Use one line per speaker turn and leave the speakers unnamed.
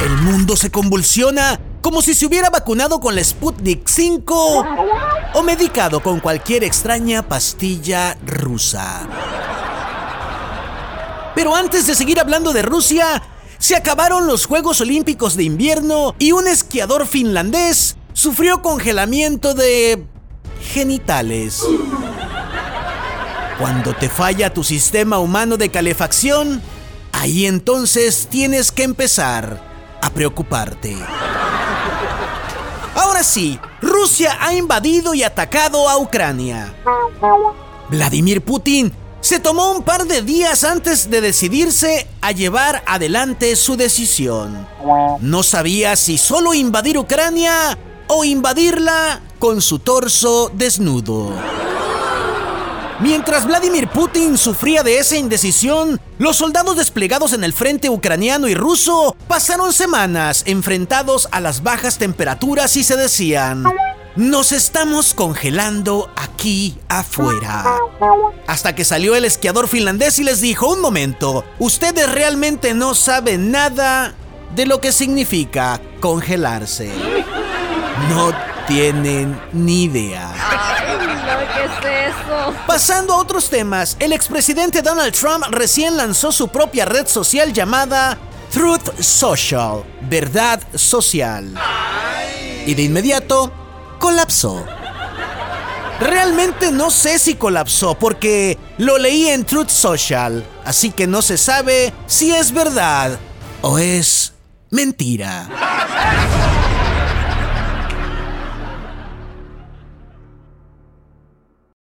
El mundo se convulsiona como si se hubiera vacunado con la Sputnik 5 o medicado con cualquier extraña pastilla rusa. Pero antes de seguir hablando de Rusia, se acabaron los Juegos Olímpicos de invierno y un esquiador finlandés sufrió congelamiento de genitales. Cuando te falla tu sistema humano de calefacción, ahí entonces tienes que empezar a preocuparte. Ahora sí, Rusia ha invadido y atacado a Ucrania. Vladimir Putin se tomó un par de días antes de decidirse a llevar adelante su decisión. No sabía si solo invadir Ucrania o invadirla con su torso desnudo. Mientras Vladimir Putin sufría de esa indecisión, los soldados desplegados en el frente ucraniano y ruso pasaron semanas enfrentados a las bajas temperaturas y se decían, nos estamos congelando aquí afuera. Hasta que salió el esquiador finlandés y les dijo, un momento, ustedes realmente no saben nada de lo que significa congelarse. No tienen ni idea.
¿qué es eso?
Pasando a otros temas, el expresidente Donald Trump recién lanzó su propia red social llamada Truth Social, verdad social. Y de inmediato colapsó. Realmente no sé si colapsó porque lo leí en Truth Social, así que no se sabe si es verdad o es mentira.